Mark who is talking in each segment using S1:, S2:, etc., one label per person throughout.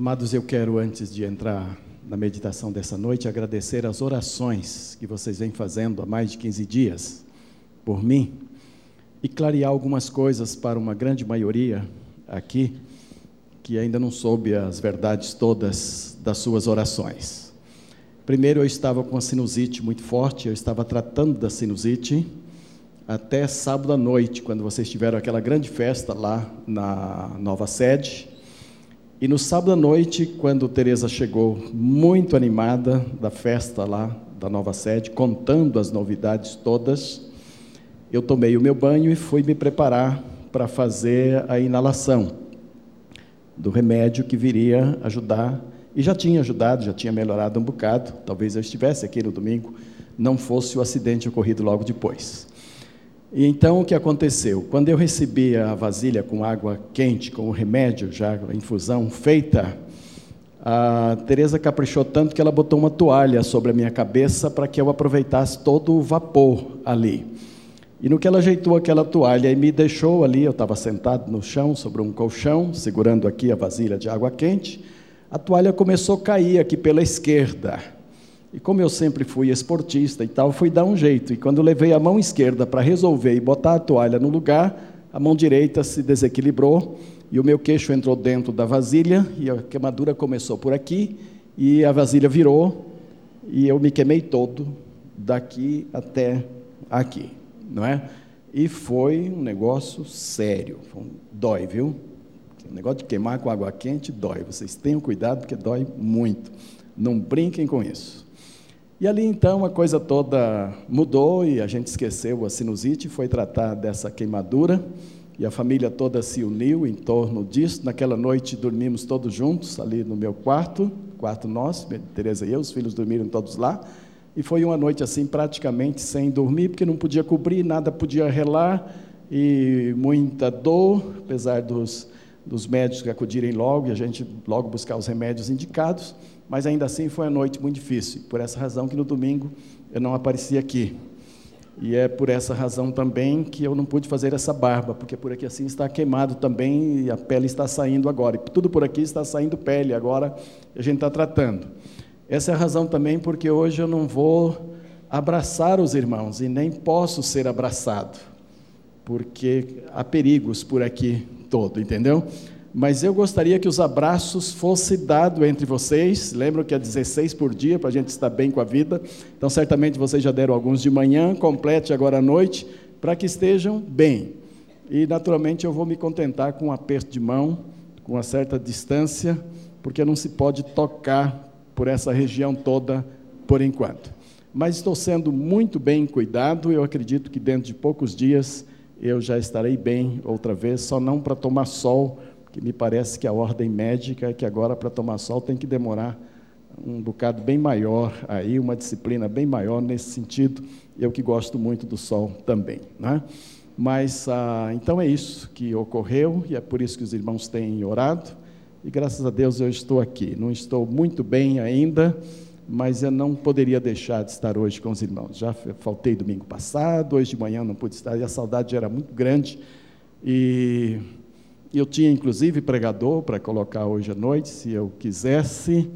S1: Amados, eu quero, antes de entrar na meditação dessa noite, agradecer as orações que vocês vêm fazendo há mais de 15 dias por mim e clarear algumas coisas para uma grande maioria aqui que ainda não soube as verdades todas das suas orações. Primeiro, eu estava com a sinusite muito forte, eu estava tratando da sinusite até sábado à noite, quando vocês tiveram aquela grande festa lá na nova sede. E no sábado à noite, quando Teresa chegou muito animada da festa lá da nova sede, contando as novidades todas, eu tomei o meu banho e fui me preparar para fazer a inalação do remédio que viria ajudar, e já tinha ajudado, já tinha melhorado um bocado, talvez eu estivesse aqui no domingo, não fosse o acidente ocorrido logo depois. E então o que aconteceu? Quando eu recebi a vasilha com água quente, com o remédio, já a infusão feita, a Teresa caprichou tanto que ela botou uma toalha sobre a minha cabeça para que eu aproveitasse todo o vapor ali. E no que ela ajeitou aquela toalha e me deixou ali, eu estava sentado no chão, sobre um colchão, segurando aqui a vasilha de água quente, a toalha começou a cair aqui pela esquerda. E como eu sempre fui esportista e tal, fui dar um jeito. E quando levei a mão esquerda para resolver e botar a toalha no lugar, a mão direita se desequilibrou e o meu queixo entrou dentro da vasilha e a queimadura começou por aqui e a vasilha virou e eu me queimei todo daqui até aqui não é? E foi um negócio sério, dói, viu? O negócio de queimar com água quente dói. Vocês tenham cuidado porque dói muito. Não brinquem com isso. E ali então a coisa toda mudou e a gente esqueceu a sinusite, foi tratar dessa queimadura e a família toda se uniu em torno disso. Naquela noite dormimos todos juntos ali no meu quarto, quarto nosso, Teresa e eu, os filhos dormiram todos lá. E foi uma noite assim, praticamente sem dormir, porque não podia cobrir, nada podia relar, e muita dor, apesar dos, dos médicos acudirem logo, e a gente logo buscar os remédios indicados, mas ainda assim foi uma noite muito difícil. Por essa razão que no domingo eu não apareci aqui. E é por essa razão também que eu não pude fazer essa barba, porque por aqui assim está queimado também e a pele está saindo agora. E tudo por aqui está saindo pele agora, a gente está tratando. Essa é a razão também porque hoje eu não vou abraçar os irmãos e nem posso ser abraçado, porque há perigos por aqui todo, entendeu? Mas eu gostaria que os abraços fossem dados entre vocês. Lembram que é 16 por dia para a gente estar bem com a vida. Então, certamente vocês já deram alguns de manhã, complete agora à noite, para que estejam bem. E, naturalmente, eu vou me contentar com um aperto de mão, com uma certa distância, porque não se pode tocar por essa região toda por enquanto. Mas estou sendo muito bem cuidado, eu acredito que dentro de poucos dias eu já estarei bem outra vez, só não para tomar sol, que me parece que a ordem médica é que agora para tomar sol tem que demorar um bocado bem maior aí, uma disciplina bem maior nesse sentido. Eu que gosto muito do sol também, né? Mas ah, então é isso que ocorreu e é por isso que os irmãos têm orado. E graças a Deus eu estou aqui. Não estou muito bem ainda, mas eu não poderia deixar de estar hoje com os irmãos. Já faltei domingo passado, hoje de manhã não pude estar, e a saudade era muito grande. E eu tinha inclusive pregador para colocar hoje à noite, se eu quisesse,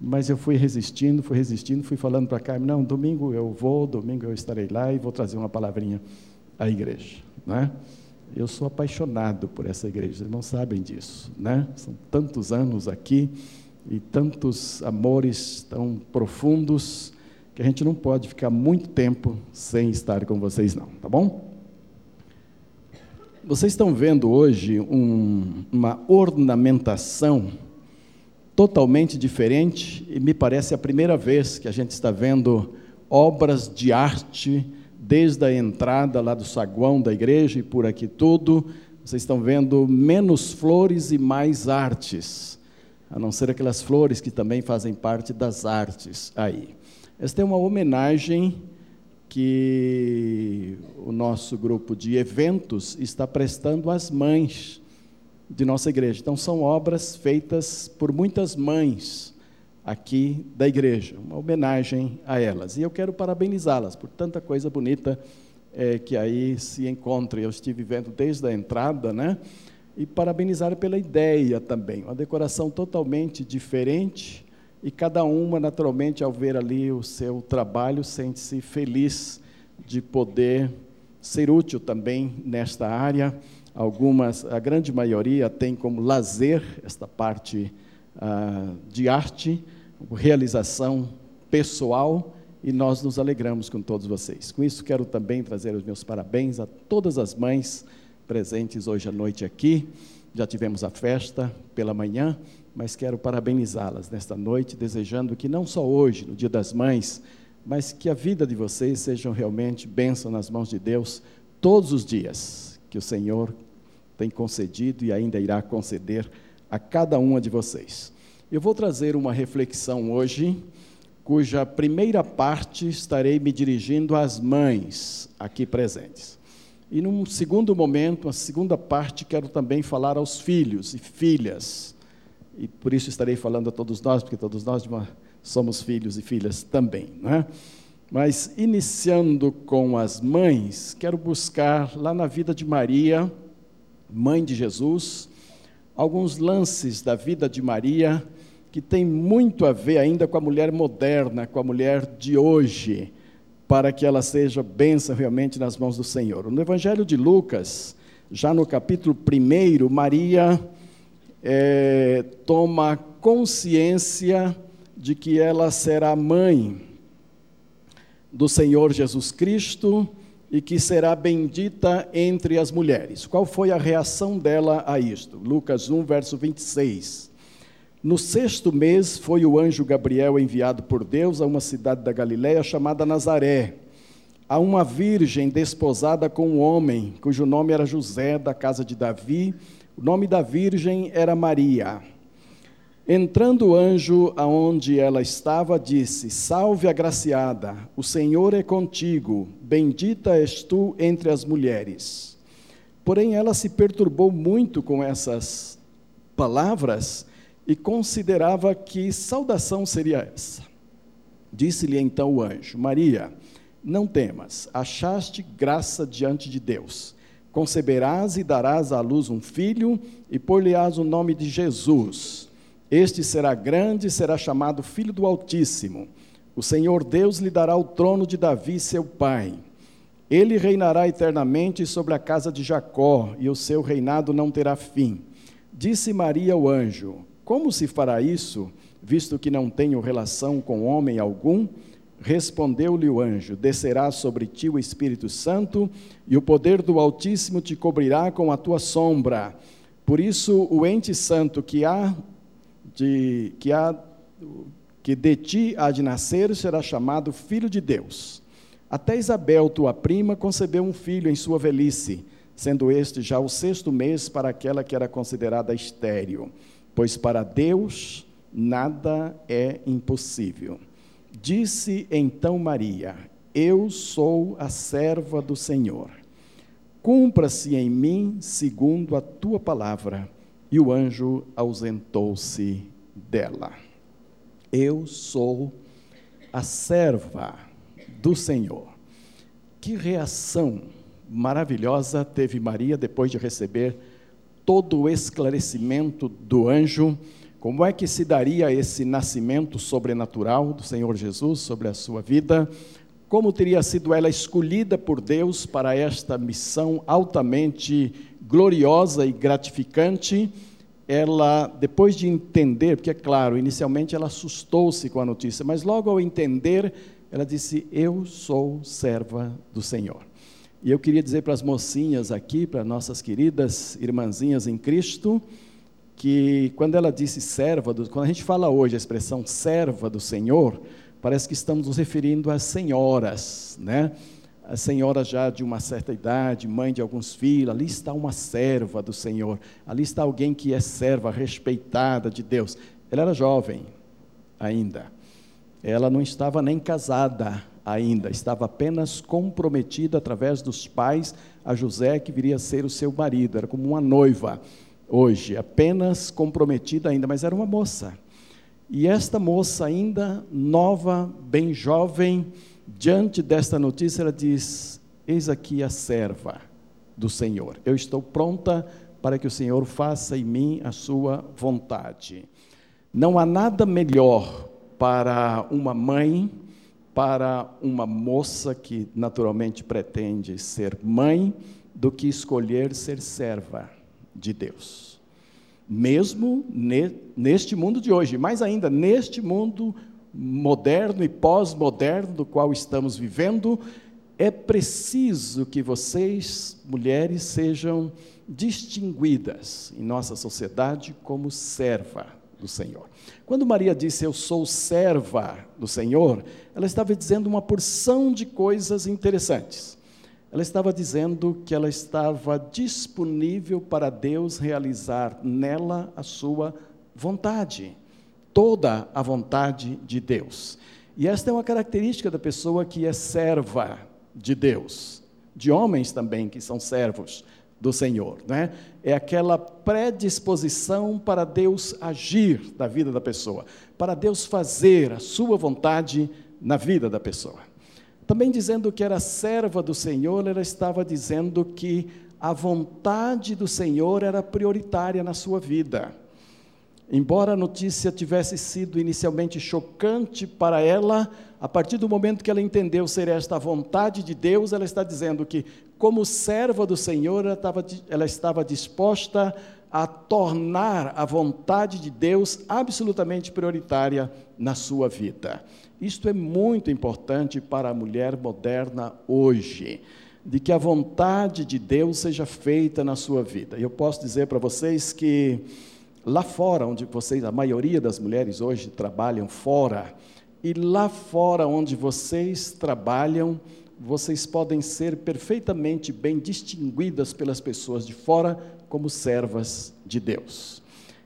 S1: mas eu fui resistindo, fui resistindo, fui falando para Carmen: não, domingo eu vou, domingo eu estarei lá e vou trazer uma palavrinha à igreja. Não é? Eu sou apaixonado por essa igreja, vocês não sabem disso, né? São tantos anos aqui e tantos amores tão profundos que a gente não pode ficar muito tempo sem estar com vocês, não, tá bom? Vocês estão vendo hoje um, uma ornamentação totalmente diferente e me parece a primeira vez que a gente está vendo obras de arte desde a entrada lá do saguão da igreja e por aqui tudo, vocês estão vendo menos flores e mais artes, a não ser aquelas flores que também fazem parte das artes aí. Esta é uma homenagem que o nosso grupo de eventos está prestando às mães de nossa igreja. Então, são obras feitas por muitas mães aqui da igreja, uma homenagem a elas. E eu quero parabenizá-las por tanta coisa bonita é, que aí se encontra. Eu estive vendo desde a entrada, né? e parabenizar pela ideia também. Uma decoração totalmente diferente e cada uma, naturalmente, ao ver ali o seu trabalho, sente-se feliz de poder ser útil também nesta área. Algumas, a grande maioria tem como lazer esta parte ah, de arte, realização pessoal, e nós nos alegramos com todos vocês. Com isso, quero também trazer os meus parabéns a todas as mães presentes hoje à noite aqui. Já tivemos a festa pela manhã, mas quero parabenizá-las nesta noite, desejando que não só hoje, no Dia das Mães, mas que a vida de vocês seja realmente bênção nas mãos de Deus todos os dias, que o Senhor tem concedido e ainda irá conceder a cada uma de vocês. Eu vou trazer uma reflexão hoje, cuja primeira parte estarei me dirigindo às mães aqui presentes. E num segundo momento, a segunda parte, quero também falar aos filhos e filhas e por isso estarei falando a todos nós, porque todos nós somos filhos e filhas também. Não é? Mas, iniciando com as mães, quero buscar lá na vida de Maria, mãe de Jesus, alguns lances da vida de Maria que tem muito a ver ainda com a mulher moderna, com a mulher de hoje, para que ela seja bênção realmente nas mãos do Senhor. No Evangelho de Lucas, já no capítulo 1, Maria é, toma consciência de que ela será mãe do Senhor Jesus Cristo e que será bendita entre as mulheres. Qual foi a reação dela a isto? Lucas 1, verso 26. No sexto mês foi o anjo Gabriel enviado por Deus a uma cidade da Galiléia chamada Nazaré, a uma virgem desposada com um homem, cujo nome era José, da casa de Davi, o nome da virgem era Maria. Entrando o anjo aonde ela estava, disse: Salve agraciada, o Senhor é contigo, bendita és tu entre as mulheres. Porém, ela se perturbou muito com essas palavras e considerava que saudação seria essa. Disse-lhe então o anjo: Maria, não temas, achaste graça diante de Deus conceberás e darás à luz um filho, e por-lhe-ás o nome de Jesus. Este será grande e será chamado Filho do Altíssimo. O Senhor Deus lhe dará o trono de Davi, seu pai. Ele reinará eternamente sobre a casa de Jacó, e o seu reinado não terá fim. Disse Maria ao anjo: Como se fará isso, visto que não tenho relação com homem algum? Respondeu-lhe o anjo: Descerá sobre ti o Espírito Santo, e o poder do Altíssimo te cobrirá com a tua sombra. Por isso, o ente santo que há de, que há, que de ti há de nascer será chamado Filho de Deus. Até Isabel, tua prima, concebeu um filho em sua velhice, sendo este já o sexto mês para aquela que era considerada estéril, pois para Deus nada é impossível. Disse então Maria: Eu sou a serva do Senhor. Cumpra-se em mim segundo a tua palavra. E o anjo ausentou-se dela. Eu sou a serva do Senhor. Que reação maravilhosa teve Maria depois de receber todo o esclarecimento do anjo como é que se daria esse nascimento sobrenatural do Senhor Jesus sobre a sua vida? Como teria sido ela escolhida por Deus para esta missão altamente gloriosa e gratificante? Ela, depois de entender, porque é claro, inicialmente ela assustou-se com a notícia, mas logo ao entender, ela disse: Eu sou serva do Senhor. E eu queria dizer para as mocinhas aqui, para nossas queridas irmãzinhas em Cristo, que quando ela disse serva, do, quando a gente fala hoje a expressão serva do Senhor, parece que estamos nos referindo às senhoras, né? As senhoras já de uma certa idade, mãe de alguns filhos, ali está uma serva do Senhor, ali está alguém que é serva, respeitada de Deus. Ela era jovem ainda, ela não estava nem casada ainda, estava apenas comprometida através dos pais a José, que viria a ser o seu marido, era como uma noiva hoje, apenas comprometida ainda, mas era uma moça. E esta moça, ainda nova, bem jovem, diante desta notícia, ela diz: Eis aqui a serva do Senhor. Eu estou pronta para que o Senhor faça em mim a sua vontade. Não há nada melhor para uma mãe, para uma moça que naturalmente pretende ser mãe, do que escolher ser serva de Deus. Mesmo neste mundo de hoje, mais ainda neste mundo moderno e pós-moderno do qual estamos vivendo, é preciso que vocês, mulheres, sejam distinguidas em nossa sociedade como serva do Senhor. Quando Maria disse eu sou serva do Senhor, ela estava dizendo uma porção de coisas interessantes. Ela estava dizendo que ela estava disponível para Deus realizar nela a sua vontade, toda a vontade de Deus. E esta é uma característica da pessoa que é serva de Deus, de homens também que são servos do Senhor, né? É aquela predisposição para Deus agir na vida da pessoa, para Deus fazer a sua vontade na vida da pessoa. Também dizendo que era serva do Senhor, ela estava dizendo que a vontade do Senhor era prioritária na sua vida. Embora a notícia tivesse sido inicialmente chocante para ela, a partir do momento que ela entendeu ser esta a vontade de Deus, ela está dizendo que, como serva do Senhor, ela estava, ela estava disposta a tornar a vontade de Deus absolutamente prioritária na sua vida. Isto é muito importante para a mulher moderna hoje, de que a vontade de Deus seja feita na sua vida. Eu posso dizer para vocês que Lá fora, onde vocês, a maioria das mulheres hoje trabalham fora, e lá fora onde vocês trabalham, vocês podem ser perfeitamente bem distinguidas pelas pessoas de fora como servas de Deus.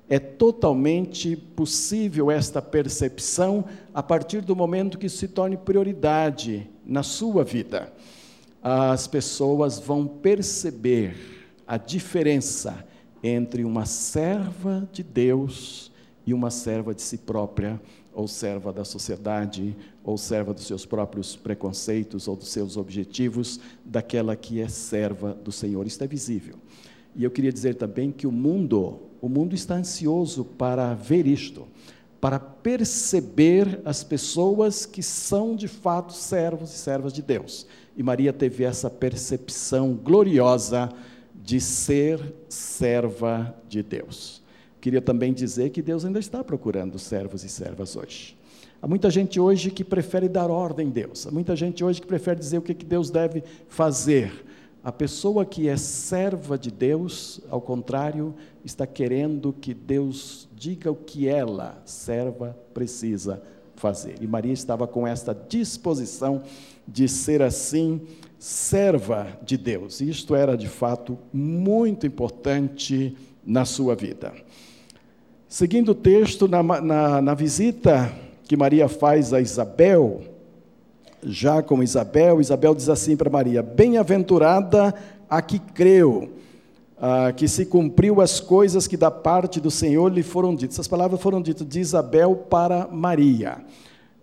S1: É totalmente possível esta percepção a partir do momento que se torne prioridade na sua vida. As pessoas vão perceber a diferença entre uma serva de Deus e uma serva de si própria, ou serva da sociedade, ou serva dos seus próprios preconceitos ou dos seus objetivos, daquela que é serva do Senhor. Isto é visível. E eu queria dizer também que o mundo, o mundo está ansioso para ver isto, para perceber as pessoas que são de fato servos e servas de Deus. E Maria teve essa percepção gloriosa de ser serva de Deus. Queria também dizer que Deus ainda está procurando servos e servas hoje. Há muita gente hoje que prefere dar ordem a Deus, há muita gente hoje que prefere dizer o que Deus deve fazer. A pessoa que é serva de Deus, ao contrário, está querendo que Deus diga o que ela, serva, precisa fazer. E Maria estava com esta disposição de ser assim serva de Deus. Isto era de fato muito importante na sua vida. Seguindo o texto, na, na, na visita que Maria faz a Isabel, já com Isabel, Isabel diz assim para Maria: Bem-aventurada a que creu, ah, que se cumpriu as coisas que da parte do Senhor lhe foram ditas. Essas palavras foram ditas de Isabel para Maria.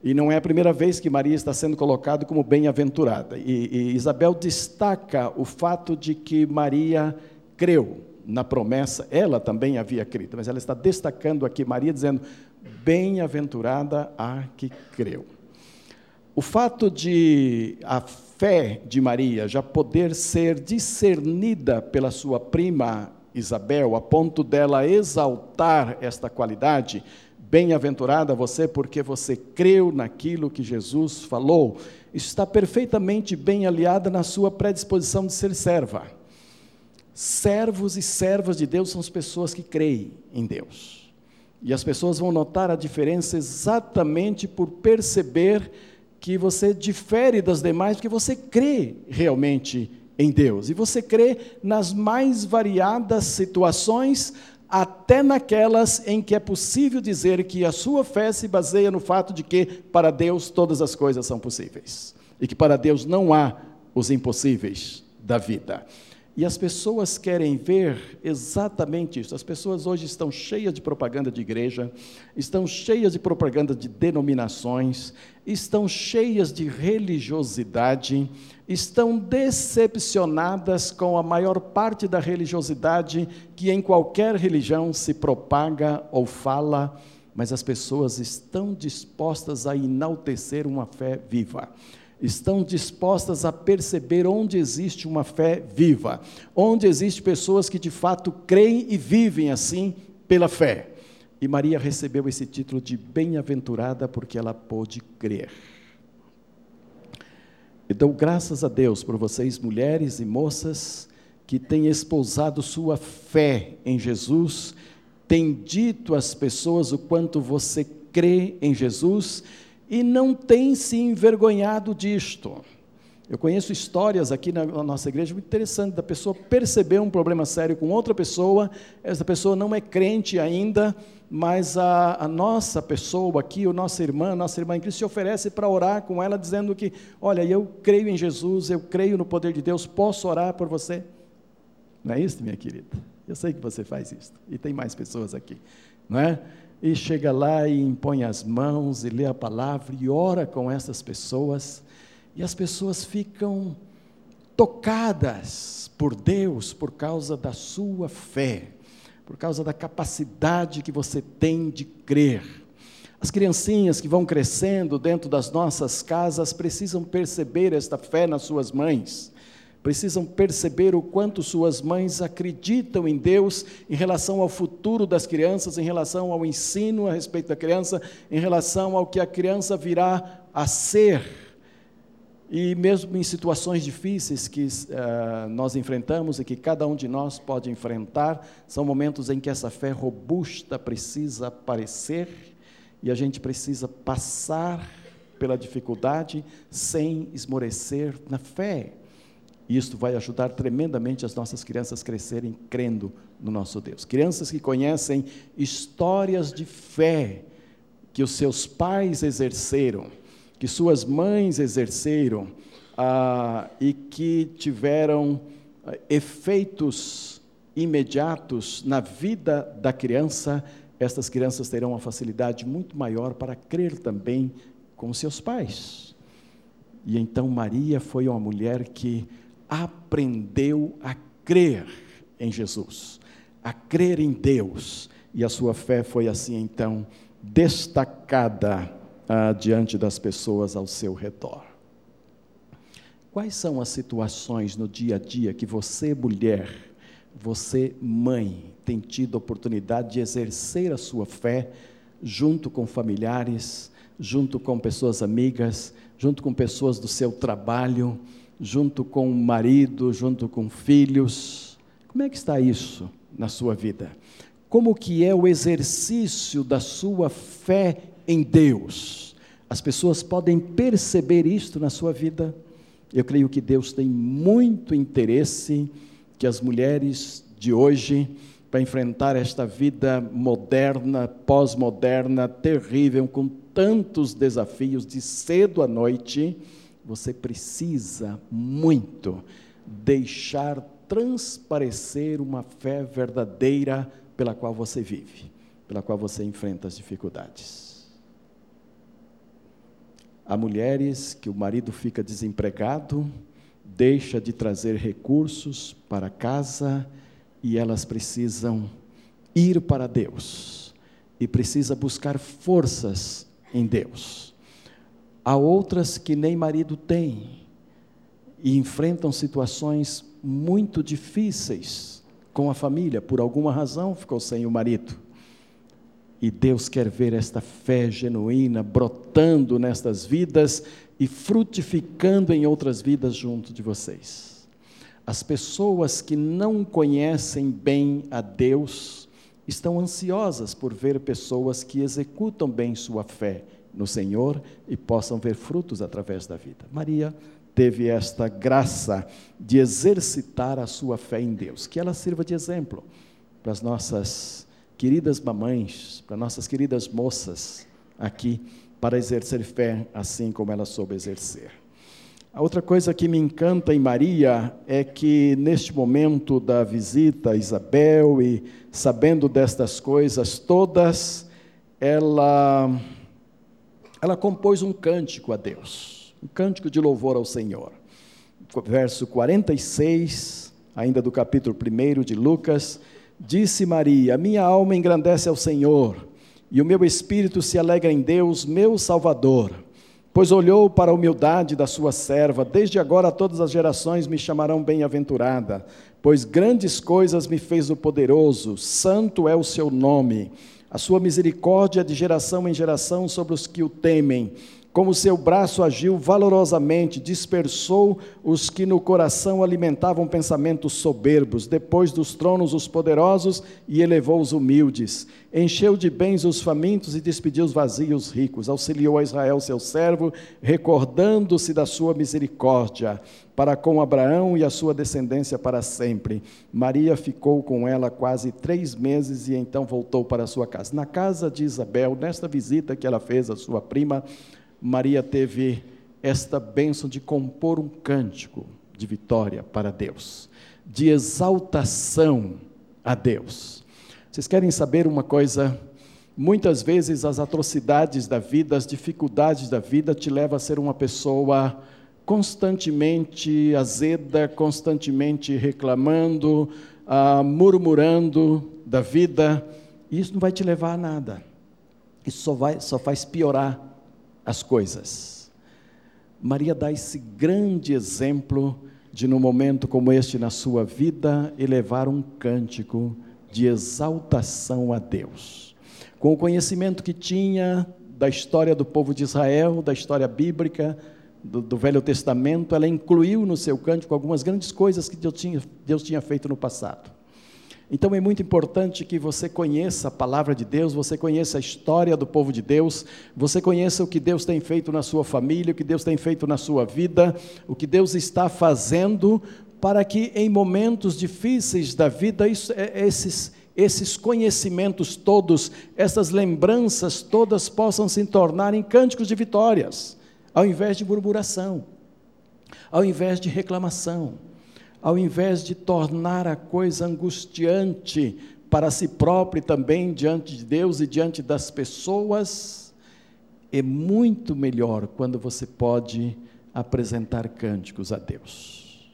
S1: E não é a primeira vez que Maria está sendo colocada como bem-aventurada. E, e, Isabel destaca o fato de que Maria creu na promessa, ela também havia crido, mas ela está destacando aqui Maria, dizendo: bem-aventurada a que creu. O fato de a fé de Maria já poder ser discernida pela sua prima Isabel, a ponto dela exaltar esta qualidade, Bem-aventurada você porque você creu naquilo que Jesus falou. Isso está perfeitamente bem aliada na sua predisposição de ser serva. Servos e servas de Deus são as pessoas que creem em Deus. E as pessoas vão notar a diferença exatamente por perceber que você difere das demais, porque você crê realmente em Deus. E você crê nas mais variadas situações, até naquelas em que é possível dizer que a sua fé se baseia no fato de que para Deus todas as coisas são possíveis e que para Deus não há os impossíveis da vida. E as pessoas querem ver exatamente isso. As pessoas hoje estão cheias de propaganda de igreja, estão cheias de propaganda de denominações, estão cheias de religiosidade, estão decepcionadas com a maior parte da religiosidade que em qualquer religião se propaga ou fala, mas as pessoas estão dispostas a enaltecer uma fé viva estão dispostas a perceber onde existe uma fé viva, onde existem pessoas que de fato creem e vivem assim pela fé. E Maria recebeu esse título de bem-aventurada porque ela pôde crer. E dou graças a Deus por vocês, mulheres e moças, que têm espousado sua fé em Jesus, têm dito às pessoas o quanto você crê em Jesus e não tem se envergonhado disto. Eu conheço histórias aqui na, nossa igreja muito interessantes da pessoa perceber um problema sério com outra pessoa, essa pessoa não é crente ainda, mas a, a nossa pessoa aqui, a nossa irmã, a nossa irmã em Cristo se oferece para orar com ela, dizendo que, olha, eu creio em Jesus, eu creio no poder de Deus, posso orar por você? Não é isso, minha querida? Eu sei que você faz isso, e tem mais pessoas aqui, não é? E chega lá e impõe as mãos e lê a palavra e ora com essas pessoas, e as pessoas ficam tocadas por Deus por causa da sua fé, por causa da capacidade que você tem de crer. As criancinhas que vão crescendo dentro das nossas casas precisam perceber esta fé nas suas mães precisam perceber o quanto suas mães acreditam em Deus em relação ao futuro das crianças, em relação ao ensino a respeito da criança, em relação ao que a criança virá a ser. E mesmo em situações difíceis que uh, nós enfrentamos e que cada um de nós pode enfrentar, são momentos em que essa fé robusta precisa aparecer e a gente precisa passar pela dificuldade sem esmorecer na fé. E isto vai ajudar tremendamente as nossas crianças a crescerem crendo no nosso Deus. Crianças que conhecem histórias de fé que os seus pais exerceram, que suas mães exerceram, ah, e que tiveram ah, efeitos imediatos na vida da criança, estas crianças terão uma facilidade muito maior para crer também com seus pais. E então Maria foi uma mulher que aprendeu a crer em Jesus, a crer em Deus, e a sua fé foi assim então destacada ah, diante das pessoas ao seu redor. Quais são as situações no dia a dia que você, mulher, você, mãe, tem tido oportunidade de exercer a sua fé junto com familiares, junto com pessoas amigas, junto com pessoas do seu trabalho? Junto com o marido, junto com filhos. Como é que está isso na sua vida? Como que é o exercício da sua fé em Deus? As pessoas podem perceber isto na sua vida? Eu creio que Deus tem muito interesse que as mulheres de hoje, para enfrentar esta vida moderna, pós-moderna, terrível, com tantos desafios de cedo à noite, você precisa muito deixar transparecer uma fé verdadeira pela qual você vive, pela qual você enfrenta as dificuldades. Há mulheres que o marido fica desempregado, deixa de trazer recursos para casa e elas precisam ir para Deus e precisa buscar forças em Deus. Há outras que nem marido têm e enfrentam situações muito difíceis com a família, por alguma razão ficou sem o marido. E Deus quer ver esta fé genuína brotando nestas vidas e frutificando em outras vidas junto de vocês. As pessoas que não conhecem bem a Deus estão ansiosas por ver pessoas que executam bem sua fé no Senhor e possam ver frutos através da vida. Maria teve esta graça de exercitar a sua fé em Deus, que ela sirva de exemplo para as nossas queridas mamães, para nossas queridas moças aqui, para exercer fé assim como ela soube exercer. A outra coisa que me encanta em Maria é que, neste momento da visita a Isabel e sabendo destas coisas todas, ela, ela compôs um cântico a Deus, um cântico de louvor ao Senhor. Verso 46, ainda do capítulo 1 de Lucas, disse Maria: Minha alma engrandece ao Senhor, e o meu espírito se alegra em Deus, meu Salvador pois olhou para a humildade da sua serva, desde agora todas as gerações me chamarão bem-aventurada, pois grandes coisas me fez o poderoso, santo é o seu nome. A sua misericórdia de geração em geração sobre os que o temem como seu braço agiu valorosamente, dispersou os que no coração alimentavam pensamentos soberbos, depois dos tronos os poderosos e elevou os humildes, encheu de bens os famintos e despediu os vazios ricos, auxiliou a Israel seu servo, recordando-se da sua misericórdia, para com Abraão e a sua descendência para sempre. Maria ficou com ela quase três meses e então voltou para sua casa. Na casa de Isabel, nesta visita que ela fez à sua prima, Maria teve esta bênção de compor um cântico de vitória para Deus, de exaltação a Deus. Vocês querem saber uma coisa? Muitas vezes as atrocidades da vida, as dificuldades da vida te levam a ser uma pessoa constantemente azeda, constantemente reclamando, ah, murmurando da vida. Isso não vai te levar a nada. Isso só, vai, só faz piorar as coisas. Maria dá esse grande exemplo de, num momento como este na sua vida, elevar um cântico de exaltação a Deus. Com o conhecimento que tinha da história do povo de Israel, da história bíblica, do, do, Velho Testamento, ela incluiu no seu cântico algumas grandes coisas que Deus tinha, Deus tinha feito no passado. Então é muito importante que você conheça a palavra de Deus, você conheça a história do povo de Deus, você conheça o que Deus tem feito na sua família, o que Deus tem feito na sua vida, o que Deus está fazendo para que em momentos difíceis da vida isso, é, esses esses conhecimentos todos, essas lembranças todas possam se tornar em cânticos de vitórias, ao invés de murmuração, ao invés de reclamação ao invés de tornar a coisa angustiante para si próprio e também diante de Deus e diante das pessoas, é muito melhor quando você pode apresentar cânticos a Deus.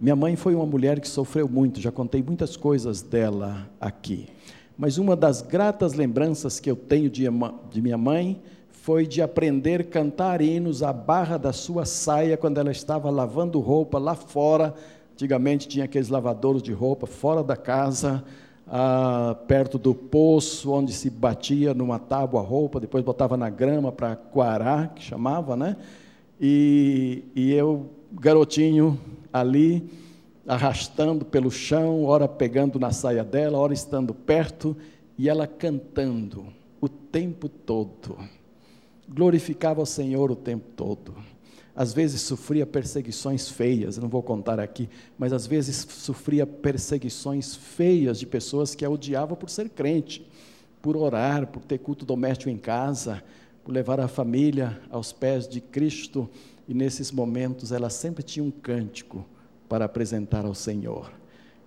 S1: Minha mãe foi uma mulher que sofreu muito, já contei muitas coisas dela aqui. Mas uma das gratas lembranças que eu tenho de, de minha mãe foi de aprender a cantar hinos à barra da sua saia quando ela estava lavando roupa lá fora. Antigamente tinha aqueles lavadouros de roupa fora da casa, ah, perto do poço, onde se batia numa tábua a roupa, depois botava na grama para coarar, que chamava, né? E, e eu, garotinho, ali, arrastando pelo chão, ora pegando na saia dela, ora estando perto, e ela cantando o tempo todo glorificava o Senhor o tempo todo. Às vezes sofria perseguições feias, não vou contar aqui, mas às vezes sofria perseguições feias de pessoas que a odiavam por ser crente, por orar, por ter culto doméstico em casa, por levar a família aos pés de Cristo, e nesses momentos ela sempre tinha um cântico para apresentar ao Senhor.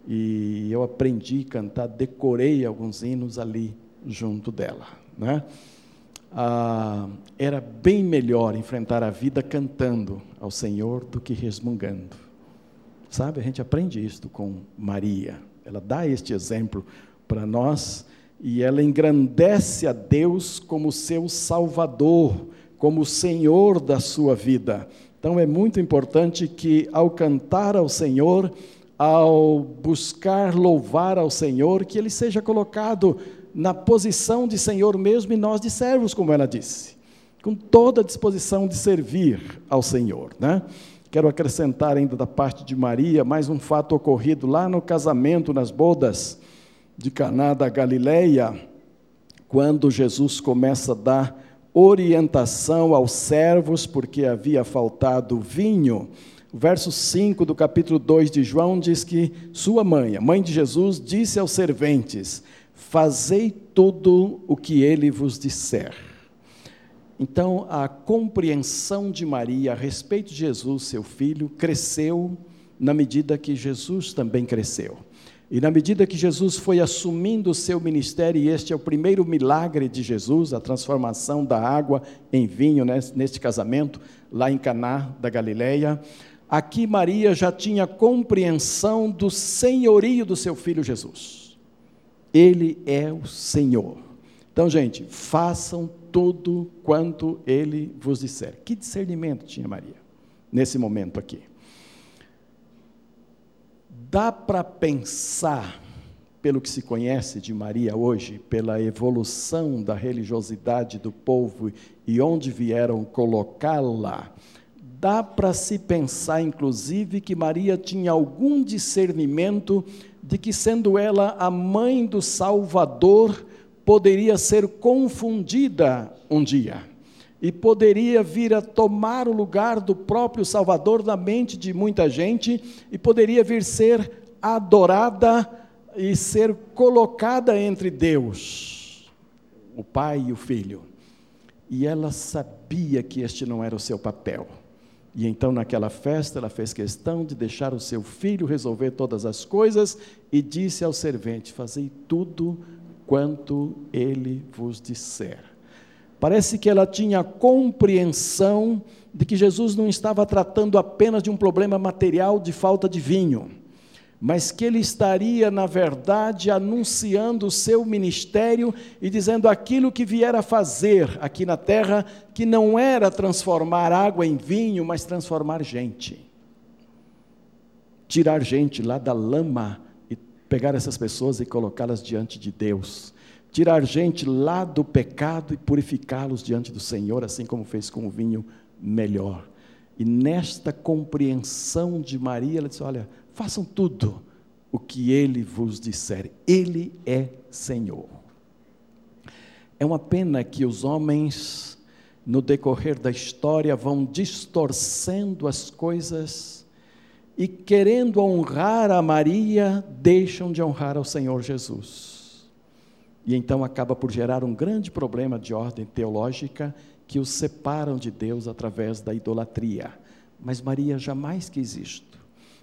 S1: E eu aprendi a cantar, decorei alguns hinos ali junto dela, né? Ah, era bem melhor enfrentar a vida cantando ao Senhor do que resmungando. Sabe, a gente aprende isto com Maria. Ela dá este exemplo para nós e ela engrandece a Deus como seu Salvador, como Senhor da sua vida. Então é muito importante que ao cantar ao Senhor, ao buscar louvar ao Senhor, que ele seja colocado na posição de Senhor mesmo e nós de servos, como ela disse, com toda a disposição de servir ao Senhor, né? Quero acrescentar ainda da parte de Maria mais um fato ocorrido lá no casamento, nas bodas de Caná da Galileia, quando Jesus começa a dar orientação aos servos porque havia faltado vinho. O verso 5 do capítulo 2 de João diz que sua mãe, a mãe de Jesus, disse aos serventes: Fazei tudo o que ele vos disser. Então, a compreensão de Maria a respeito de Jesus, seu filho, cresceu na medida que Jesus também cresceu. E na medida que Jesus foi assumindo o seu ministério, e este é o primeiro milagre de Jesus, a transformação da água em vinho né, neste casamento, lá em Caná da Galileia, aqui Maria já tinha compreensão do senhorio do seu filho Jesus. Ele é o Senhor. Então, gente, façam tudo quanto ele vos disser. Que discernimento tinha Maria nesse momento aqui? Dá para pensar, pelo que se conhece de Maria hoje, pela evolução da religiosidade do povo e onde vieram colocá-la, dá para se pensar, inclusive, que Maria tinha algum discernimento de que, sendo ela a mãe do Salvador, poderia ser confundida um dia e poderia vir a tomar o lugar do próprio Salvador na mente de muita gente e poderia vir ser adorada e ser colocada entre Deus, o Pai e o Filho. E ela sabia que este não era o seu papel. E então, naquela festa, ela fez questão de deixar o seu filho resolver todas as coisas e disse ao servente: Fazei tudo quanto ele vos disser. Parece que ela tinha compreensão de que Jesus não estava tratando apenas de um problema material de falta de vinho, mas que ele estaria, na verdade, anunciando o seu ministério e dizendo aquilo que viera fazer aqui na terra, que não era transformar água em vinho, mas transformar gente. Tirar gente lá da lama e pegar essas pessoas e colocá-las diante de Deus tirar gente lá do pecado e purificá-los diante do Senhor, assim como fez com o vinho melhor. E nesta compreensão de Maria, ela disse: Olha, façam tudo o que ele vos disser, ele é Senhor. É uma pena que os homens, no decorrer da história, vão distorcendo as coisas e, querendo honrar a Maria, deixam de honrar ao Senhor Jesus. E então acaba por gerar um grande problema de ordem teológica que os separam de Deus através da idolatria. Mas Maria jamais quis isto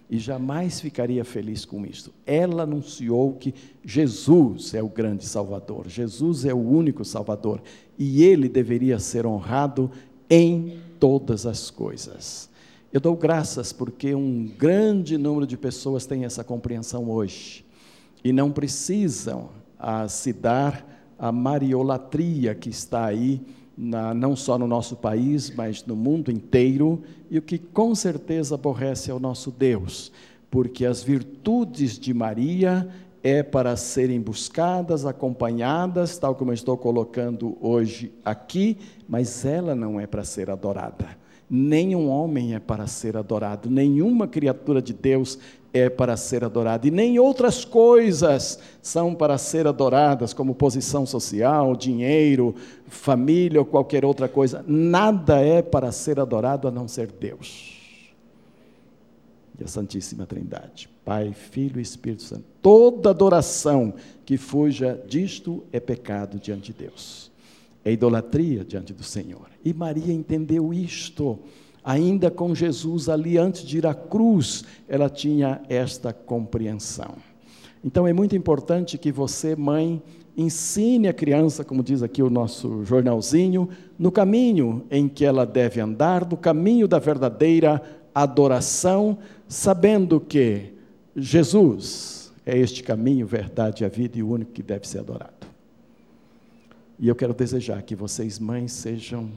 S1: e jamais ficaria feliz com isto. Ela anunciou que Jesus é o grande Salvador, Jesus é o único Salvador e ele deveria ser honrado em todas as coisas. Eu dou graças porque um grande número de pessoas tem essa compreensão hoje e não precisam se dar a mariolatria que está aí, na, não só no nosso país, mas no mundo inteiro, e o que com certeza aborrece ao nosso Deus, porque as virtudes de Maria é para serem buscadas, acompanhadas, tal como eu estou colocando hoje aqui, mas ela não é para ser adorada. Nenhum homem é para ser adorado, nenhuma criatura de Deus é para ser adorada, e nem outras coisas são para ser adoradas, como posição social, dinheiro, família ou qualquer outra coisa. Nada é para ser adorado a não ser Deus. E a Santíssima Trindade, Pai, Filho e Espírito Santo. Toda adoração que fuja disto é pecado diante de Deus. É idolatria diante do Senhor. E Maria entendeu isto ainda com Jesus ali antes de ir à cruz, ela tinha esta compreensão. Então é muito importante que você, mãe, ensine a criança, como diz aqui o nosso jornalzinho, no caminho em que ela deve andar, no caminho da verdadeira adoração, sabendo que Jesus é este caminho, verdade a vida e o único que deve ser adorado. E eu quero desejar que vocês, mães, sejam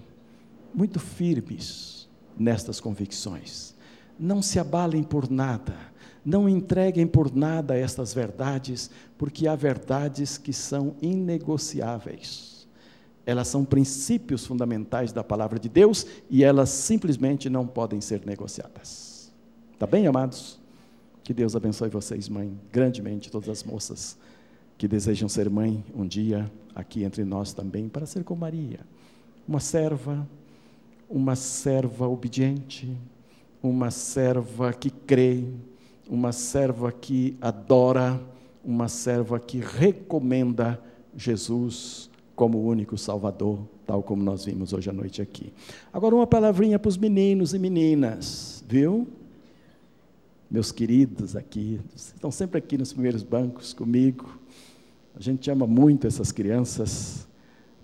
S1: muito firmes nestas convicções. Não se abalem por nada, não entreguem por nada estas verdades, porque há verdades que são inegociáveis. Elas são princípios fundamentais da palavra de Deus e elas simplesmente não podem ser negociadas. Tá bem, amados? Que Deus abençoe vocês, mãe, grandemente, todas as moças que desejam ser mãe um dia aqui entre nós também, para ser como Maria, uma serva uma serva obediente, uma serva que crê, uma serva que adora, uma serva que recomenda Jesus como único Salvador, tal como nós vimos hoje à noite aqui. Agora, uma palavrinha para os meninos e meninas, viu? Meus queridos aqui, estão sempre aqui nos primeiros bancos comigo. A gente ama muito essas crianças.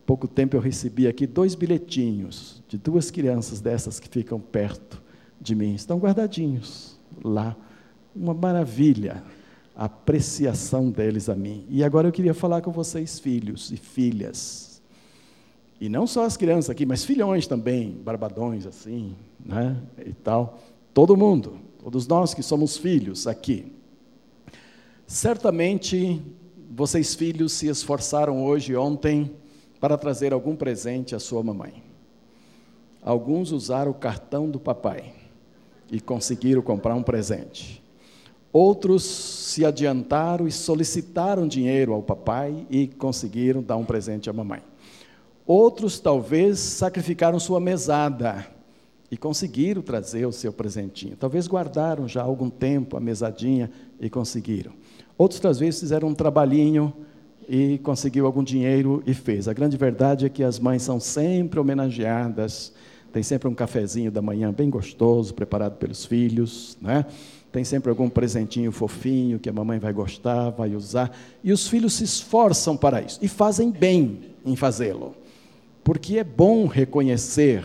S1: Pouco tempo eu recebi aqui dois bilhetinhos de duas crianças dessas que ficam perto de mim. Estão guardadinhos lá. Uma maravilha a apreciação deles a mim. E agora eu queria falar com vocês, filhos e filhas. E não só as crianças aqui, mas filhões também, barbadões assim, né? E tal. Todo mundo, todos nós que somos filhos aqui. Certamente vocês filhos se esforçaram hoje e ontem para trazer algum presente à sua mamãe. Alguns usaram o cartão do papai e conseguiram comprar um presente. Outros se adiantaram e solicitaram dinheiro ao papai e conseguiram dar um presente à mamãe. Outros talvez sacrificaram sua mesada e conseguiram trazer o seu presentinho. Talvez guardaram já algum tempo a mesadinha e conseguiram. Outros talvez fizeram um trabalhinho e conseguiu algum dinheiro e fez. A grande verdade é que as mães são sempre homenageadas. Tem sempre um cafezinho da manhã bem gostoso, preparado pelos filhos, né? tem sempre algum presentinho fofinho que a mamãe vai gostar, vai usar, e os filhos se esforçam para isso e fazem bem em fazê-lo, porque é bom reconhecer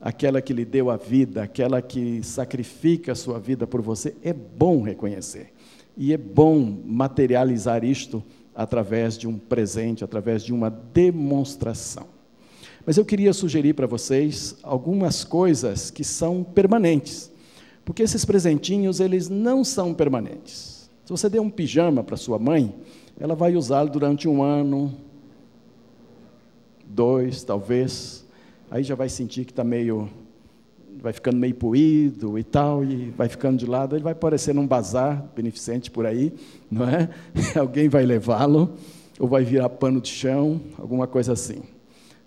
S1: aquela que lhe deu a vida, aquela que sacrifica a sua vida por você, é bom reconhecer. E é bom materializar isto através de um presente, através de uma demonstração. Mas eu queria sugerir para vocês algumas coisas que são permanentes porque esses presentinhos, eles não são permanentes. Se você der um pijama para sua mãe, ela vai usá-lo durante um ano, dois, talvez. Aí já vai sentir que está meio. vai ficando meio poído e tal, e vai ficando de lado. Ele vai aparecer num bazar beneficente por aí, não é? Alguém vai levá-lo, ou vai virar pano de chão, alguma coisa assim.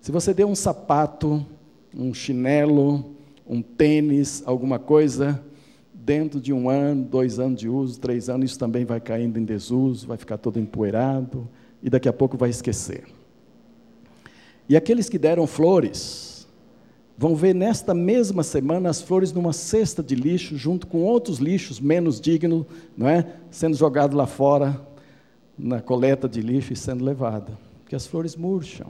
S1: Se você der um sapato, um chinelo, um tênis, alguma coisa, dentro de um ano, dois anos de uso, três anos, isso também vai caindo em desuso, vai ficar todo empoeirado e daqui a pouco vai esquecer. E aqueles que deram flores vão ver nesta mesma semana as flores numa cesta de lixo, junto com outros lixos menos dignos, não é? Sendo jogado lá fora na coleta de lixo e sendo levada. Porque as flores murcham,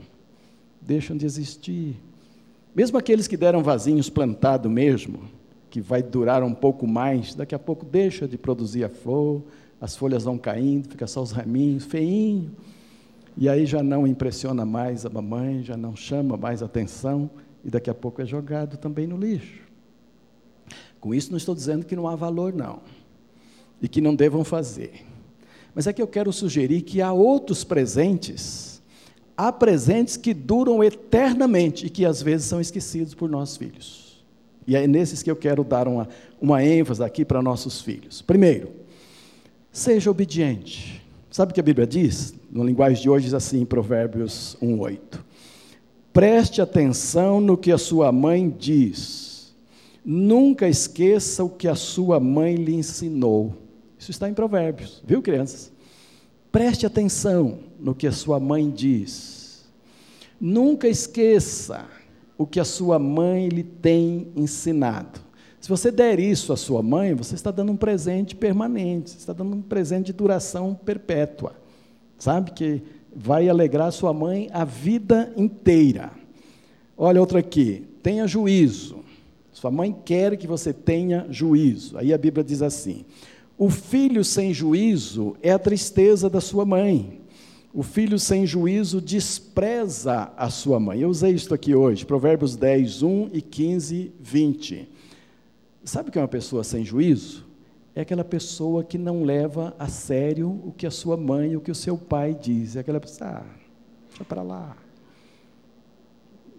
S1: deixam de existir. Mesmo aqueles que deram vasinhos plantados mesmo, que vai durar um pouco mais, daqui a pouco deixa de produzir a flor, as folhas vão caindo, fica só os raminhos, feinho. E aí já não impressiona mais a mamãe, já não chama mais atenção, e daqui a pouco é jogado também no lixo. Com isso não estou dizendo que não há valor, não. E que não devam fazer. Mas é que eu quero sugerir que há outros presentes há presentes que duram eternamente e que às vezes são esquecidos por nossos filhos. E é nesses que eu quero dar uma, uma ênfase aqui para nossos filhos. Primeiro, seja obediente. Sabe o que a Bíblia diz? No linguagem de hoje diz assim, em Provérbios 1,8. Preste atenção no que a sua mãe diz. Nunca esqueça o que a sua mãe lhe ensinou. Isso está em Provérbios, viu, crianças? Preste atenção no que a sua mãe diz. Nunca esqueça o que a sua mãe lhe tem ensinado. Se você der isso à sua mãe, você está dando um presente permanente, você está dando um presente de duração perpétua. Sabe que vai alegrar sua mãe a vida inteira. Olha outra aqui, tenha juízo. Sua mãe quer que você tenha juízo. Aí a Bíblia diz assim: o filho sem juízo é a tristeza da sua mãe. O filho sem juízo despreza a sua mãe. Eu usei isto aqui hoje, Provérbios 10, 1 e 15, 20. Sabe o que é uma pessoa sem juízo? É aquela pessoa que não leva a sério o que a sua mãe, o que o seu pai diz. É aquela pessoa, ah, deixa para lá.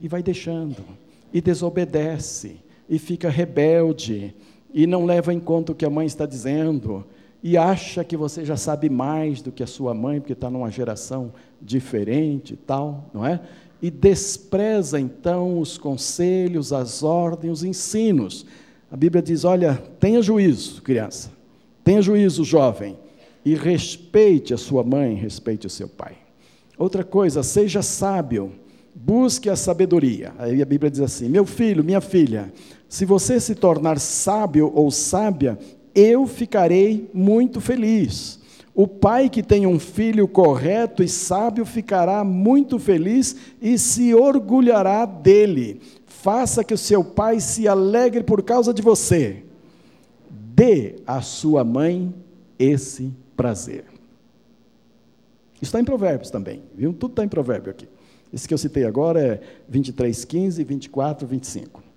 S1: E vai deixando. E desobedece. E fica rebelde e não leva em conta o que a mãe está dizendo, e acha que você já sabe mais do que a sua mãe, porque está numa geração diferente e tal, não é? E despreza então os conselhos, as ordens, os ensinos. A Bíblia diz: olha, tenha juízo, criança, tenha juízo, jovem, e respeite a sua mãe, respeite o seu pai. Outra coisa, seja sábio, busque a sabedoria. Aí a Bíblia diz assim: Meu filho, minha filha, se você se tornar sábio ou sábia, eu ficarei muito feliz. O pai que tem um filho correto e sábio ficará muito feliz e se orgulhará dele. Faça que o seu pai se alegre por causa de você. Dê à sua mãe esse prazer. Está em Provérbios também, viu? Tudo está em Provérbio aqui. Esse que eu citei agora é 23, 15, 24, 25.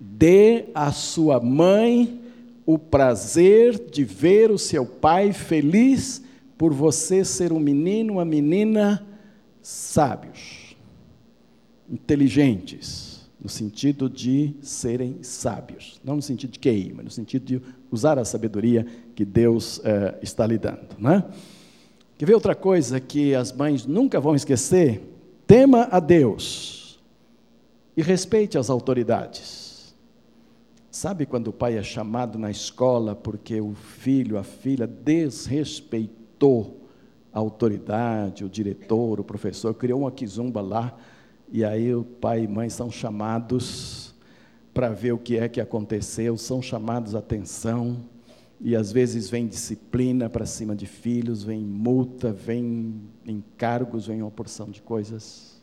S1: Dê à sua mãe o prazer de ver o seu pai feliz por você ser um menino, uma menina sábios, inteligentes, no sentido de serem sábios, não no sentido de QI, mas no sentido de usar a sabedoria que Deus eh, está lhe dando. Né? Quer ver outra coisa que as mães nunca vão esquecer? Tema a Deus e respeite as autoridades. Sabe quando o pai é chamado na escola porque o filho, a filha desrespeitou a autoridade, o diretor, o professor, criou uma quizumba lá, e aí o pai e mãe são chamados para ver o que é que aconteceu, são chamados a atenção, e às vezes vem disciplina para cima de filhos, vem multa, vem encargos, vem uma porção de coisas.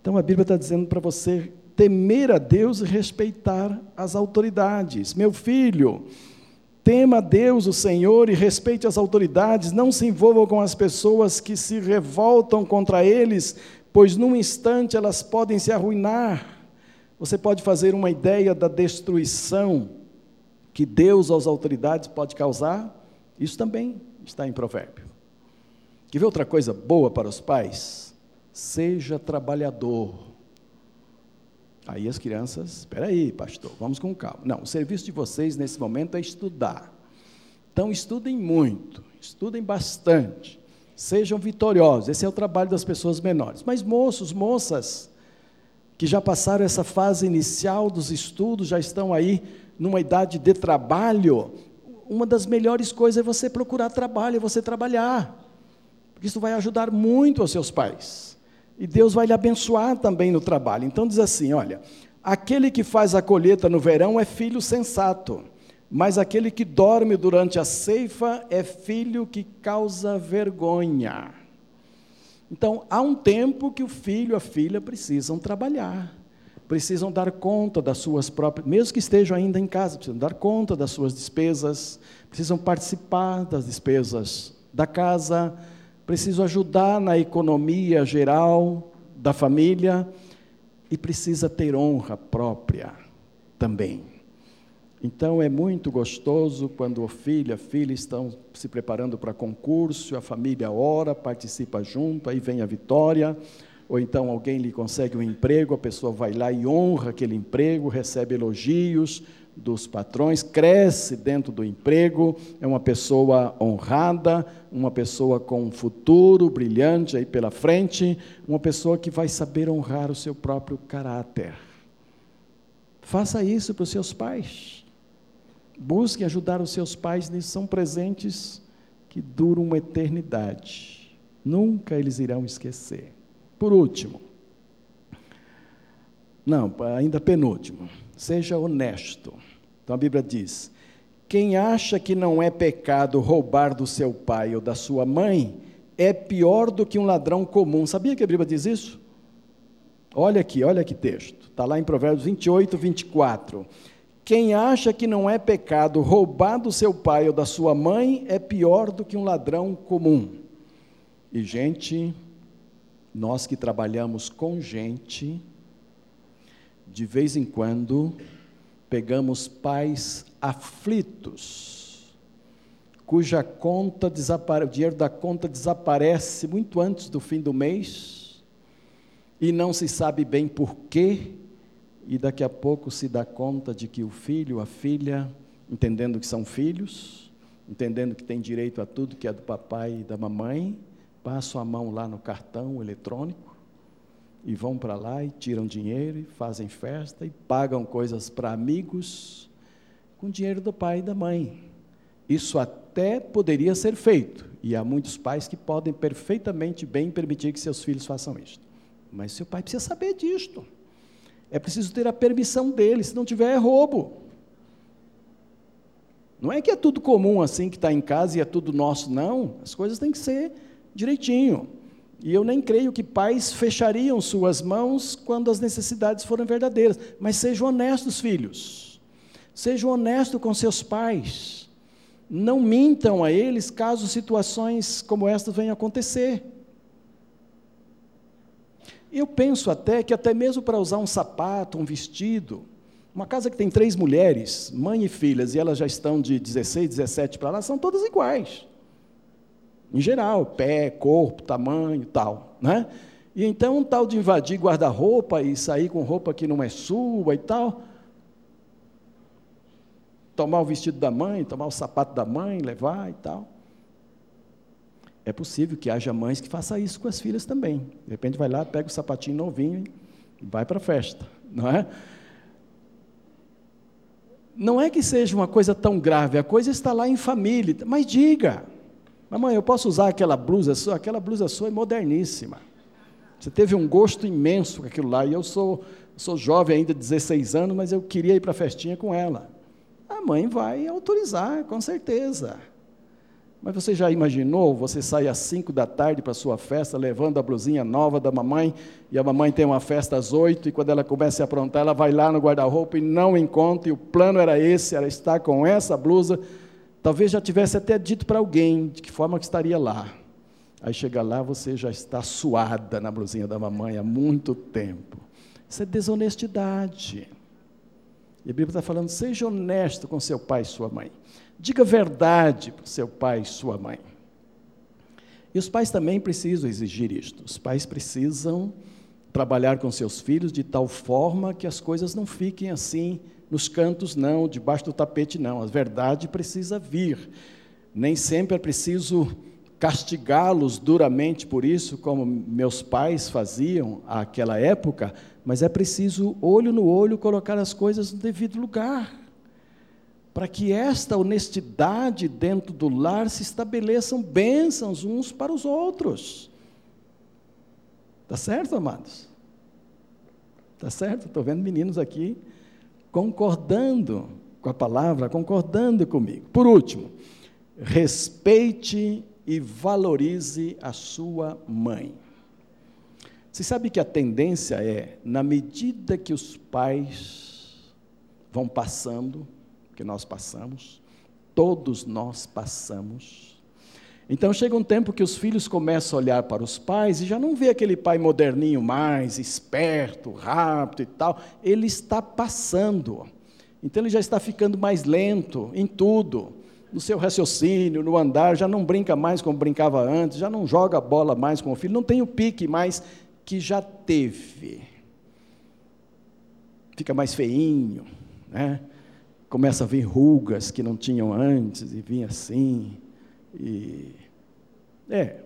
S1: Então a Bíblia está dizendo para você temer a Deus e respeitar as autoridades. Meu filho, tema a Deus, o Senhor, e respeite as autoridades, não se envolva com as pessoas que se revoltam contra eles, pois num instante elas podem se arruinar. Você pode fazer uma ideia da destruição que Deus às autoridades pode causar? Isso também está em Provérbio. Quer ver outra coisa boa para os pais? Seja trabalhador. Aí as crianças, espera aí, pastor, vamos com calma. Não, o serviço de vocês nesse momento é estudar. Então estudem muito, estudem bastante, sejam vitoriosos. Esse é o trabalho das pessoas menores. Mas moços, moças, que já passaram essa fase inicial dos estudos, já estão aí numa idade de trabalho, uma das melhores coisas é você procurar trabalho, é você trabalhar. Porque isso vai ajudar muito aos seus pais. E Deus vai lhe abençoar também no trabalho. Então diz assim: olha, aquele que faz a colheita no verão é filho sensato, mas aquele que dorme durante a ceifa é filho que causa vergonha. Então, há um tempo que o filho, a filha precisam trabalhar, precisam dar conta das suas próprias, mesmo que estejam ainda em casa, precisam dar conta das suas despesas, precisam participar das despesas da casa, preciso ajudar na economia geral da família e precisa ter honra própria também. Então é muito gostoso quando o filho, a filha estão se preparando para concurso, a família ora, participa junto, aí vem a vitória, ou então alguém lhe consegue um emprego, a pessoa vai lá e honra aquele emprego, recebe elogios, dos patrões, cresce dentro do emprego, é uma pessoa honrada, uma pessoa com um futuro brilhante aí pela frente, uma pessoa que vai saber honrar o seu próprio caráter. Faça isso para os seus pais. Busque ajudar os seus pais nisso, são presentes que duram uma eternidade. Nunca eles irão esquecer. Por último, não, ainda penúltimo, seja honesto. Então a Bíblia diz: quem acha que não é pecado roubar do seu pai ou da sua mãe, é pior do que um ladrão comum. Sabia que a Bíblia diz isso? Olha aqui, olha que texto. Está lá em Provérbios 28, 24. Quem acha que não é pecado roubar do seu pai ou da sua mãe, é pior do que um ladrão comum. E, gente, nós que trabalhamos com gente, de vez em quando, pegamos pais aflitos, cuja conta desapare... o dinheiro da conta desaparece muito antes do fim do mês, e não se sabe bem por quê, e daqui a pouco se dá conta de que o filho, a filha, entendendo que são filhos, entendendo que tem direito a tudo que é do papai e da mamãe, passam a mão lá no cartão eletrônico, e vão para lá e tiram dinheiro, e fazem festa e pagam coisas para amigos com dinheiro do pai e da mãe. Isso até poderia ser feito. E há muitos pais que podem perfeitamente bem permitir que seus filhos façam isto. Mas seu pai precisa saber disto. É preciso ter a permissão dele, se não tiver é roubo. Não é que é tudo comum assim que está em casa e é tudo nosso, não. As coisas têm que ser direitinho. E eu nem creio que pais fechariam suas mãos quando as necessidades forem verdadeiras. Mas sejam honestos, filhos. Sejam honestos com seus pais. Não mintam a eles caso situações como estas venham a acontecer. Eu penso até que, até mesmo para usar um sapato, um vestido, uma casa que tem três mulheres, mãe e filhas, e elas já estão de 16, 17 para lá, são todas iguais. Em geral, pé, corpo, tamanho tal. Né? E então, um tal de invadir guarda-roupa e sair com roupa que não é sua e tal. Tomar o vestido da mãe, tomar o sapato da mãe, levar e tal. É possível que haja mães que façam isso com as filhas também. De repente vai lá, pega o sapatinho novinho e vai para a festa, não é? Não é que seja uma coisa tão grave, a coisa está lá em família, mas diga, mamãe, eu posso usar aquela blusa sua? Aquela blusa sua é moderníssima. Você teve um gosto imenso com aquilo lá, e eu sou, sou jovem ainda, 16 anos, mas eu queria ir para a festinha com ela. A mãe vai autorizar, com certeza. Mas você já imaginou, você sai às 5 da tarde para a sua festa, levando a blusinha nova da mamãe, e a mamãe tem uma festa às 8, e quando ela começa a aprontar, ela vai lá no guarda-roupa e não encontra, e o plano era esse, era estar com essa blusa. Talvez já tivesse até dito para alguém de que forma que estaria lá. Aí chega lá, você já está suada na blusinha da mamãe há muito tempo. Isso é desonestidade. E a Bíblia está falando, seja honesto com seu pai e sua mãe. Diga verdade para seu pai e sua mãe. E os pais também precisam exigir isto. Os pais precisam trabalhar com seus filhos de tal forma que as coisas não fiquem assim nos cantos, não, debaixo do tapete, não. A verdade precisa vir. Nem sempre é preciso castigá-los duramente por isso, como meus pais faziam àquela época, mas é preciso, olho no olho, colocar as coisas no devido lugar para que esta honestidade dentro do lar se estabeleçam bênçãos uns para os outros. Está certo, amados? Está certo? Estou vendo meninos aqui concordando com a palavra, concordando comigo. Por último, respeite e valorize a sua mãe. Você sabe que a tendência é, na medida que os pais vão passando, que nós passamos, todos nós passamos. Então chega um tempo que os filhos começam a olhar para os pais e já não vê aquele pai moderninho mais, esperto, rápido e tal. Ele está passando. Então ele já está ficando mais lento em tudo, no seu raciocínio, no andar, já não brinca mais como brincava antes, já não joga bola mais com o filho, não tem o pique mais que já teve. Fica mais feinho, né? começa a vir rugas que não tinham antes, e vinha assim. E é,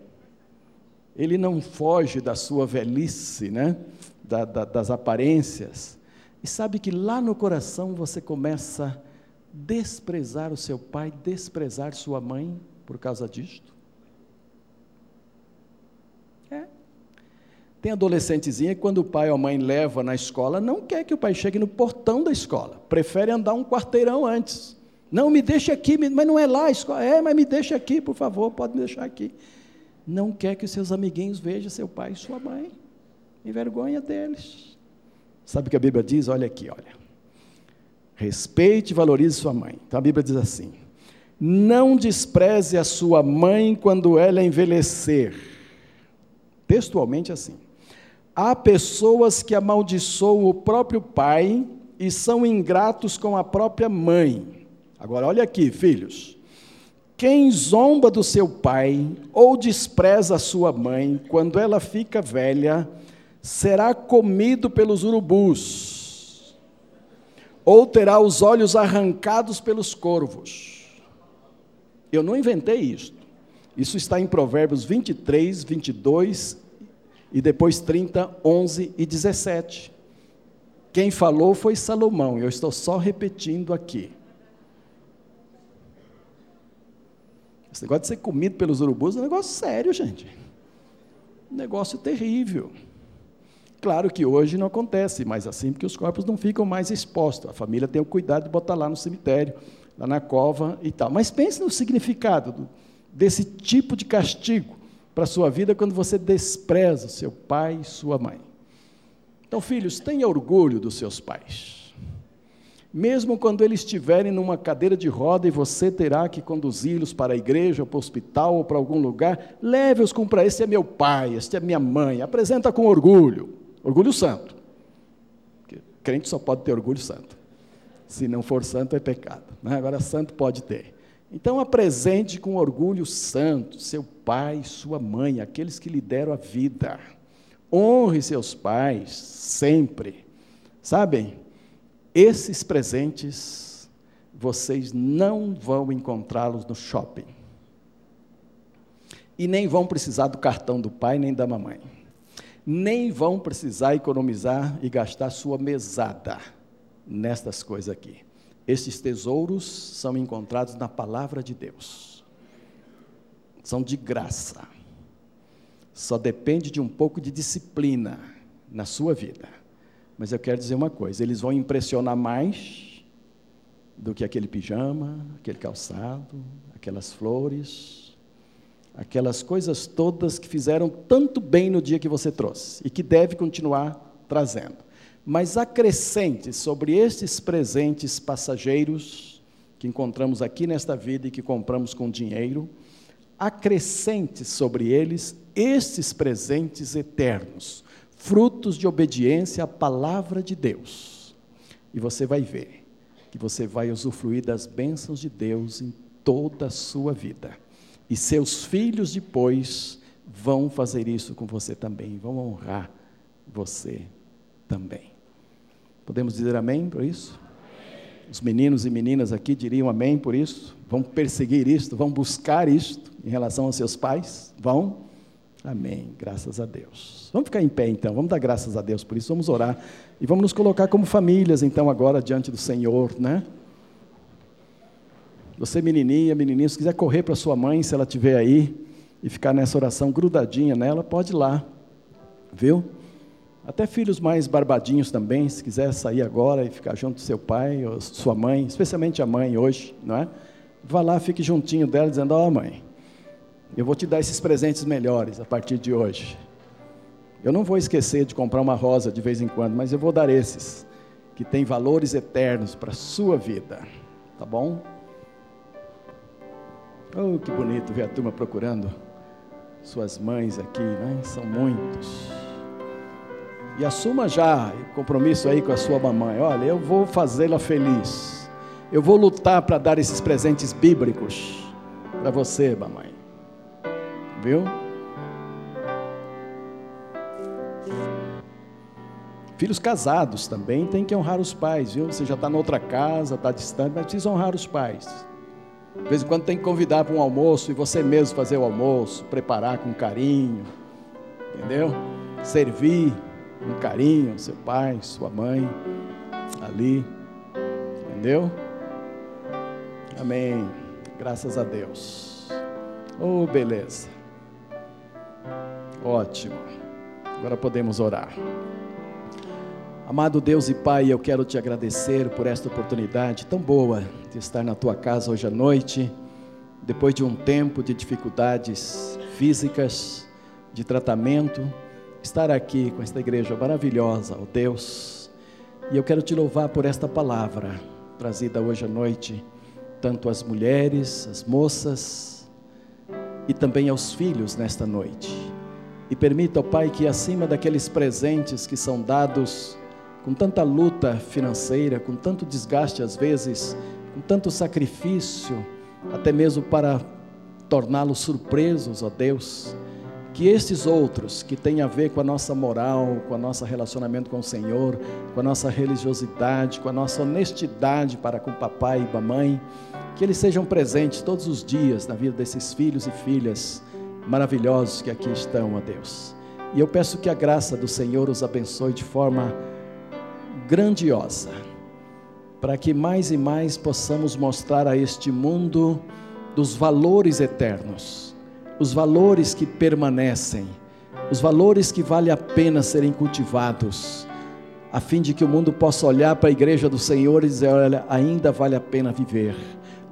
S1: ele não foge da sua velhice, né? Da, da, das aparências. E sabe que lá no coração você começa a desprezar o seu pai, desprezar sua mãe por causa disto? Tem adolescentezinha que quando o pai ou a mãe leva na escola, não quer que o pai chegue no portão da escola, prefere andar um quarteirão antes. Não, me deixe aqui, mas não é lá a escola. É, mas me deixe aqui, por favor, pode me deixar aqui. Não quer que os seus amiguinhos vejam seu pai e sua mãe. Envergonha deles. Sabe o que a Bíblia diz? Olha aqui, olha. Respeite e valorize sua mãe. Então a Bíblia diz assim: Não despreze a sua mãe quando ela envelhecer. Textualmente assim. Há pessoas que amaldiçoam o próprio pai e são ingratos com a própria mãe. Agora, olha aqui, filhos. Quem zomba do seu pai ou despreza a sua mãe quando ela fica velha, será comido pelos urubus, ou terá os olhos arrancados pelos corvos. Eu não inventei isto. Isso está em Provérbios 23, 22 e depois 30, 11 e 17. Quem falou foi Salomão, eu estou só repetindo aqui. Esse negócio de ser comido pelos urubus é um negócio sério, gente. Um negócio terrível. Claro que hoje não acontece mais assim, porque os corpos não ficam mais expostos. A família tem o cuidado de botar lá no cemitério, lá na cova e tal. Mas pense no significado desse tipo de castigo para a sua vida quando você despreza seu pai e sua mãe. Então, filhos, tenha orgulho dos seus pais. Mesmo quando eles estiverem numa cadeira de roda e você terá que conduzi-los para a igreja, para o hospital ou para algum lugar, leve-os com para esse é meu pai, este é minha mãe. Apresenta com orgulho, orgulho santo. Porque crente só pode ter orgulho santo. Se não for santo é pecado. Né? Agora santo pode ter. Então apresente com orgulho santo seu pai, sua mãe, aqueles que lhe deram a vida. Honre seus pais sempre. Sabem? Esses presentes, vocês não vão encontrá-los no shopping. E nem vão precisar do cartão do pai nem da mamãe. Nem vão precisar economizar e gastar sua mesada nestas coisas aqui. Esses tesouros são encontrados na palavra de Deus. São de graça. Só depende de um pouco de disciplina na sua vida mas eu quero dizer uma coisa: eles vão impressionar mais do que aquele pijama, aquele calçado, aquelas flores, aquelas coisas todas que fizeram tanto bem no dia que você trouxe e que deve continuar trazendo. Mas acrescente sobre estes presentes passageiros que encontramos aqui nesta vida e que compramos com dinheiro, acrescente sobre eles estes presentes eternos frutos de obediência à palavra de Deus. E você vai ver que você vai usufruir das bênçãos de Deus em toda a sua vida. E seus filhos depois vão fazer isso com você também, vão honrar você também. Podemos dizer amém por isso? Os meninos e meninas aqui diriam amém por isso? Vão perseguir isto, vão buscar isto em relação aos seus pais? Vão? Amém. Graças a Deus. Vamos ficar em pé então, vamos dar graças a Deus por isso, vamos orar e vamos nos colocar como famílias então agora diante do Senhor, né? Você menininha, menininho, se quiser correr para sua mãe, se ela estiver aí e ficar nessa oração grudadinha nela, pode ir lá, viu? Até filhos mais barbadinhos também, se quiser sair agora e ficar junto do seu pai ou sua mãe, especialmente a mãe hoje, não é? Vá lá, fique juntinho dela, dizendo: Ó, oh, mãe, eu vou te dar esses presentes melhores a partir de hoje. Eu não vou esquecer de comprar uma rosa de vez em quando, mas eu vou dar esses que têm valores eternos para a sua vida. Tá bom? Oh, que bonito ver a turma procurando suas mães aqui, né? São muitos. E assuma já o compromisso aí com a sua mamãe. Olha, eu vou fazê-la feliz. Eu vou lutar para dar esses presentes bíblicos para você, mamãe viu? Filhos casados também têm que honrar os pais, viu? Você já está noutra casa, está distante, mas precisa honrar os pais. De vez em quando tem que convidar para um almoço e você mesmo fazer o almoço, preparar com carinho, entendeu? Servir com carinho seu pai, sua mãe, ali, entendeu? Amém. Graças a Deus. Oh, beleza. Ótimo. Agora podemos orar. Amado Deus e Pai, eu quero te agradecer por esta oportunidade tão boa de estar na tua casa hoje à noite, depois de um tempo de dificuldades físicas, de tratamento, estar aqui com esta igreja maravilhosa, ó oh Deus. E eu quero te louvar por esta palavra trazida hoje à noite, tanto às mulheres, às moças e também aos filhos nesta noite. E permita, ó Pai, que acima daqueles presentes que são dados com tanta luta financeira, com tanto desgaste às vezes, com tanto sacrifício, até mesmo para torná-los surpresos, ó Deus, que estes outros que têm a ver com a nossa moral, com o nosso relacionamento com o Senhor, com a nossa religiosidade, com a nossa honestidade para com o papai e mamãe, que eles sejam presentes todos os dias na vida desses filhos e filhas maravilhosos que aqui estão, ó Deus. E eu peço que a graça do Senhor os abençoe de forma grandiosa, para que mais e mais possamos mostrar a este mundo dos valores eternos, os valores que permanecem, os valores que vale a pena serem cultivados, a fim de que o mundo possa olhar para a igreja do Senhor e dizer: olha, ainda vale a pena viver,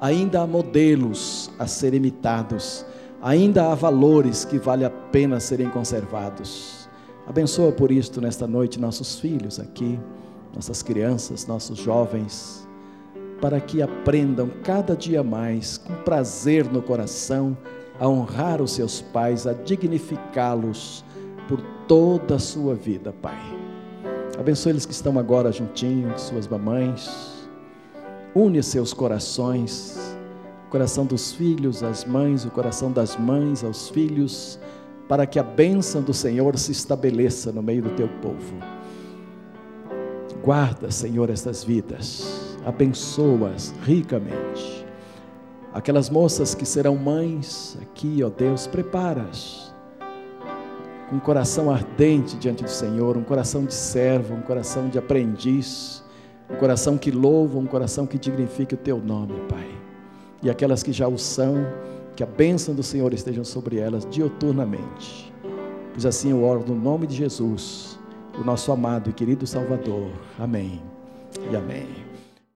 S1: ainda há modelos a serem imitados, ainda há valores que vale a pena serem conservados. Abençoa por isto nesta noite nossos filhos aqui, nossas crianças, nossos jovens para que aprendam cada dia mais, com prazer no coração, a honrar os seus pais, a dignificá-los por toda a sua vida, Pai. Abençoe eles que estão agora juntinhos, suas mamães. Une seus corações, o coração dos filhos às mães, o coração das mães aos filhos, para que a bênção do Senhor se estabeleça no meio do teu povo. Guarda, Senhor, estas vidas abençoa-as ricamente. Aquelas moças que serão mães, aqui, ó Deus, prepara-as com um coração ardente diante do Senhor, um coração de servo, um coração de aprendiz, um coração que louva, um coração que dignifique o teu nome, Pai. E aquelas que já o são, que a bênção do Senhor esteja sobre elas dioturnamente. Pois assim eu oro no nome de Jesus, o nosso amado e querido Salvador. Amém e amém.